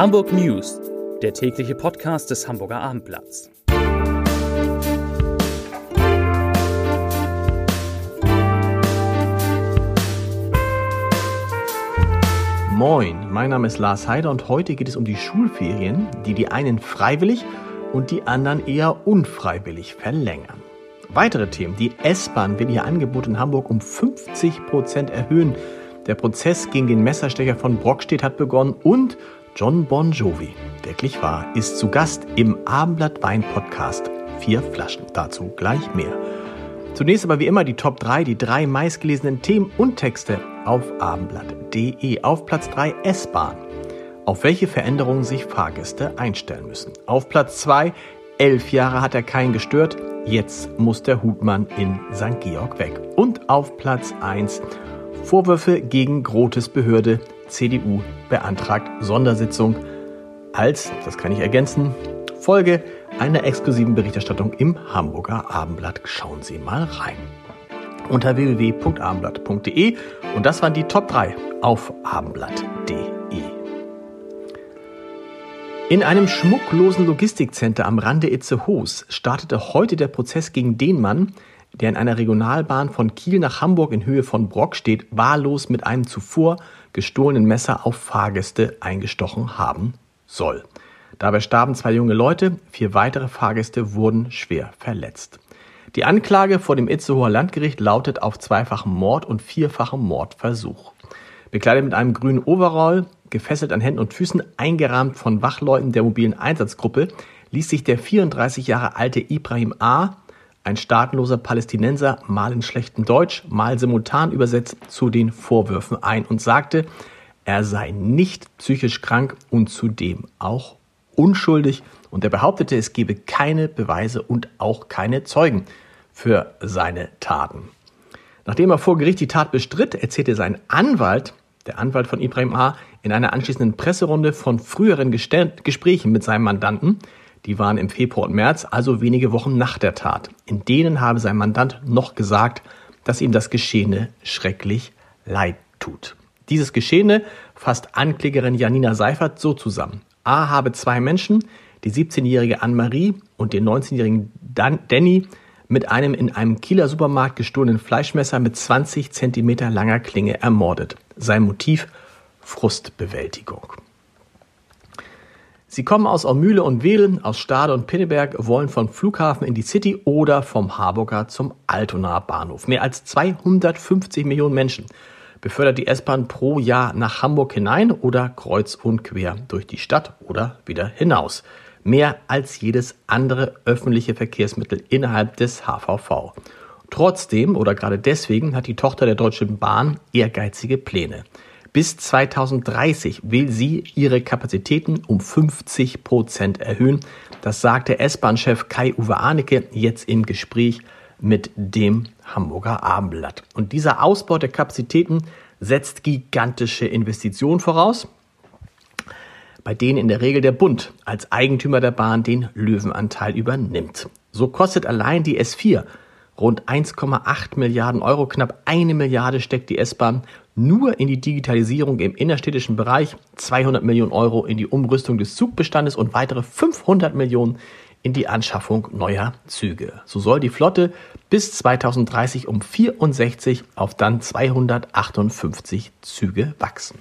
Hamburg News, der tägliche Podcast des Hamburger Abendblatts. Moin, mein Name ist Lars Heider und heute geht es um die Schulferien, die die einen freiwillig und die anderen eher unfreiwillig verlängern. Weitere Themen. Die S-Bahn will ihr Angebot in Hamburg um 50 Prozent erhöhen. Der Prozess gegen den Messerstecher von Brockstedt hat begonnen und John Bon Jovi, wirklich wahr, ist zu Gast im Abendblatt Wein Podcast. Vier Flaschen, dazu gleich mehr. Zunächst aber wie immer die Top 3, die drei meistgelesenen Themen und Texte auf abendblatt.de. Auf Platz 3 S-Bahn. Auf welche Veränderungen sich Fahrgäste einstellen müssen. Auf Platz 2 elf Jahre hat er keinen gestört. Jetzt muss der Hutmann in St. Georg weg. Und auf Platz 1 Vorwürfe gegen Grotes Behörde. CDU beantragt Sondersitzung als, das kann ich ergänzen, Folge einer exklusiven Berichterstattung im Hamburger Abendblatt. Schauen Sie mal rein. Unter www.abendblatt.de und das waren die Top 3 auf abendblatt.de. In einem schmucklosen Logistikcenter am Rande Itzehoes startete heute der Prozess gegen den Mann, der in einer Regionalbahn von Kiel nach Hamburg in Höhe von Brock steht, wahllos mit einem zuvor gestohlenen Messer auf Fahrgäste eingestochen haben soll. Dabei starben zwei junge Leute, vier weitere Fahrgäste wurden schwer verletzt. Die Anklage vor dem Itzehoer Landgericht lautet auf zweifachen Mord und vierfachen Mordversuch. Bekleidet mit einem grünen Overall, gefesselt an Händen und Füßen, eingerahmt von Wachleuten der mobilen Einsatzgruppe, ließ sich der 34 Jahre alte Ibrahim A., ein staatenloser Palästinenser, mal in schlechtem Deutsch, mal simultan übersetzt, zu den Vorwürfen ein und sagte, er sei nicht psychisch krank und zudem auch unschuldig und er behauptete, es gebe keine Beweise und auch keine Zeugen für seine Taten. Nachdem er vor Gericht die Tat bestritt, erzählte sein Anwalt, der Anwalt von Ibrahim A., in einer anschließenden Presserunde von früheren Gesprächen mit seinem Mandanten, die waren im Februar und März, also wenige Wochen nach der Tat. In denen habe sein Mandant noch gesagt, dass ihm das Geschehene schrecklich leid tut. Dieses Geschehene fasst Anklägerin Janina Seifert so zusammen. A habe zwei Menschen, die 17-jährige Anne-Marie und den 19-jährigen Danny, mit einem in einem Kieler Supermarkt gestohlenen Fleischmesser mit 20 Zentimeter langer Klinge ermordet. Sein Motiv Frustbewältigung. Sie kommen aus Aumühle und Wedel, aus Stade und Pinneberg, wollen vom Flughafen in die City oder vom Harburger zum Altonaer Bahnhof. Mehr als 250 Millionen Menschen befördert die S-Bahn pro Jahr nach Hamburg hinein oder kreuz und quer durch die Stadt oder wieder hinaus. Mehr als jedes andere öffentliche Verkehrsmittel innerhalb des HVV. Trotzdem oder gerade deswegen hat die Tochter der Deutschen Bahn ehrgeizige Pläne. Bis 2030 will sie ihre Kapazitäten um 50 Prozent erhöhen. Das sagte S-Bahn-Chef Kai-Uwe Arnecke jetzt im Gespräch mit dem Hamburger Abendblatt. Und dieser Ausbau der Kapazitäten setzt gigantische Investitionen voraus, bei denen in der Regel der Bund als Eigentümer der Bahn den Löwenanteil übernimmt. So kostet allein die S4 rund 1,8 Milliarden Euro, knapp eine Milliarde steckt die S-Bahn nur in die Digitalisierung im innerstädtischen Bereich, 200 Millionen Euro in die Umrüstung des Zugbestandes und weitere 500 Millionen in die Anschaffung neuer Züge. So soll die Flotte bis 2030 um 64 auf dann 258 Züge wachsen.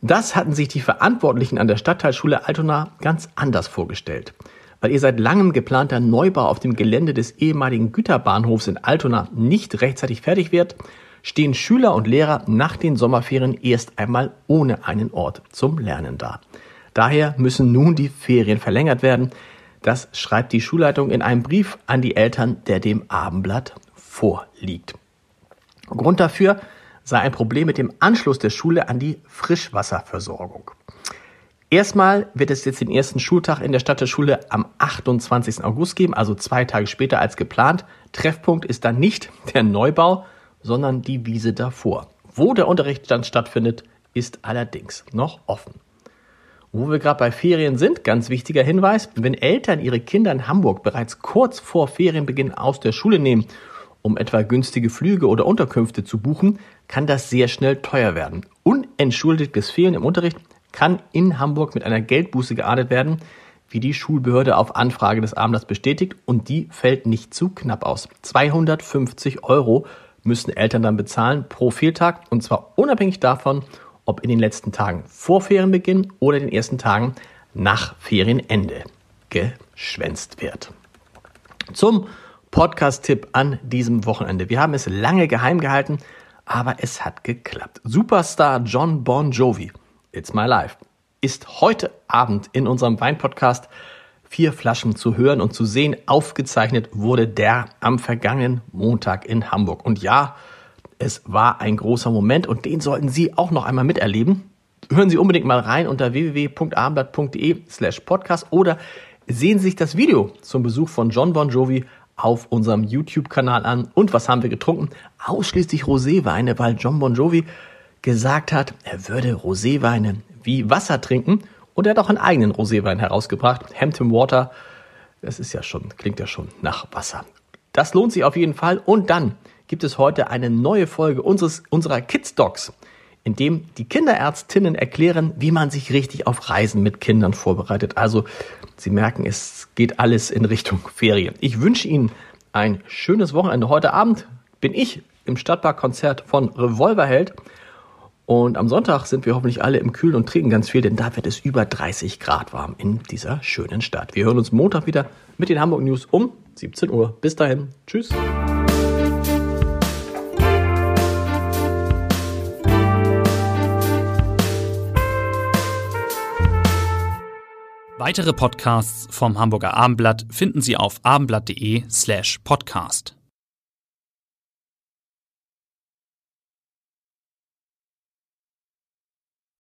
Das hatten sich die Verantwortlichen an der Stadtteilschule Altona ganz anders vorgestellt. Weil ihr seit langem geplanter Neubau auf dem Gelände des ehemaligen Güterbahnhofs in Altona nicht rechtzeitig fertig wird, stehen Schüler und Lehrer nach den Sommerferien erst einmal ohne einen Ort zum Lernen da. Daher müssen nun die Ferien verlängert werden. Das schreibt die Schulleitung in einem Brief an die Eltern, der dem Abendblatt vorliegt. Grund dafür sei ein Problem mit dem Anschluss der Schule an die Frischwasserversorgung. Erstmal wird es jetzt den ersten Schultag in der Stadt der Schule am 28. August geben, also zwei Tage später als geplant. Treffpunkt ist dann nicht der Neubau, sondern die Wiese davor. Wo der Unterricht dann stattfindet, ist allerdings noch offen. Wo wir gerade bei Ferien sind, ganz wichtiger Hinweis, wenn Eltern ihre Kinder in Hamburg bereits kurz vor Ferienbeginn aus der Schule nehmen, um etwa günstige Flüge oder Unterkünfte zu buchen, kann das sehr schnell teuer werden. Unentschuldigtes Fehlen im Unterricht kann in Hamburg mit einer Geldbuße geahndet werden, wie die Schulbehörde auf Anfrage des Abendblatts bestätigt. Und die fällt nicht zu knapp aus. 250 Euro müssen Eltern dann bezahlen pro Fehltag. Und zwar unabhängig davon, ob in den letzten Tagen vor Ferienbeginn oder den ersten Tagen nach Ferienende geschwänzt wird. Zum Podcast-Tipp an diesem Wochenende. Wir haben es lange geheim gehalten, aber es hat geklappt. Superstar John Bon Jovi, It's My Life, ist heute Abend in unserem Wein-Podcast Vier Flaschen zu hören und zu sehen. Aufgezeichnet wurde der am vergangenen Montag in Hamburg. Und ja, es war ein großer Moment und den sollten Sie auch noch einmal miterleben. Hören Sie unbedingt mal rein unter www.abendblatt.de slash podcast oder sehen Sie sich das Video zum Besuch von John Bon Jovi auf unserem YouTube-Kanal an. Und was haben wir getrunken? Ausschließlich Roséweine, weil John Bon Jovi gesagt hat, er würde Roséweine wie Wasser trinken. Und er hat auch einen eigenen Roséwein herausgebracht, Hampton Water. Das ist ja schon, klingt ja schon nach Wasser. Das lohnt sich auf jeden Fall. Und dann gibt es heute eine neue Folge unseres, unserer Kids Docs, in dem die Kinderärztinnen erklären, wie man sich richtig auf Reisen mit Kindern vorbereitet. Also Sie merken, es geht alles in Richtung Ferien. Ich wünsche Ihnen ein schönes Wochenende. Heute Abend bin ich im Stadtparkkonzert von Revolverheld. Und am Sonntag sind wir hoffentlich alle im Kühlen und trinken ganz viel, denn da wird es über 30 Grad warm in dieser schönen Stadt. Wir hören uns Montag wieder mit den Hamburg News um 17 Uhr. Bis dahin. Tschüss. Weitere Podcasts vom Hamburger Abendblatt finden Sie auf abendblatt.de slash podcast.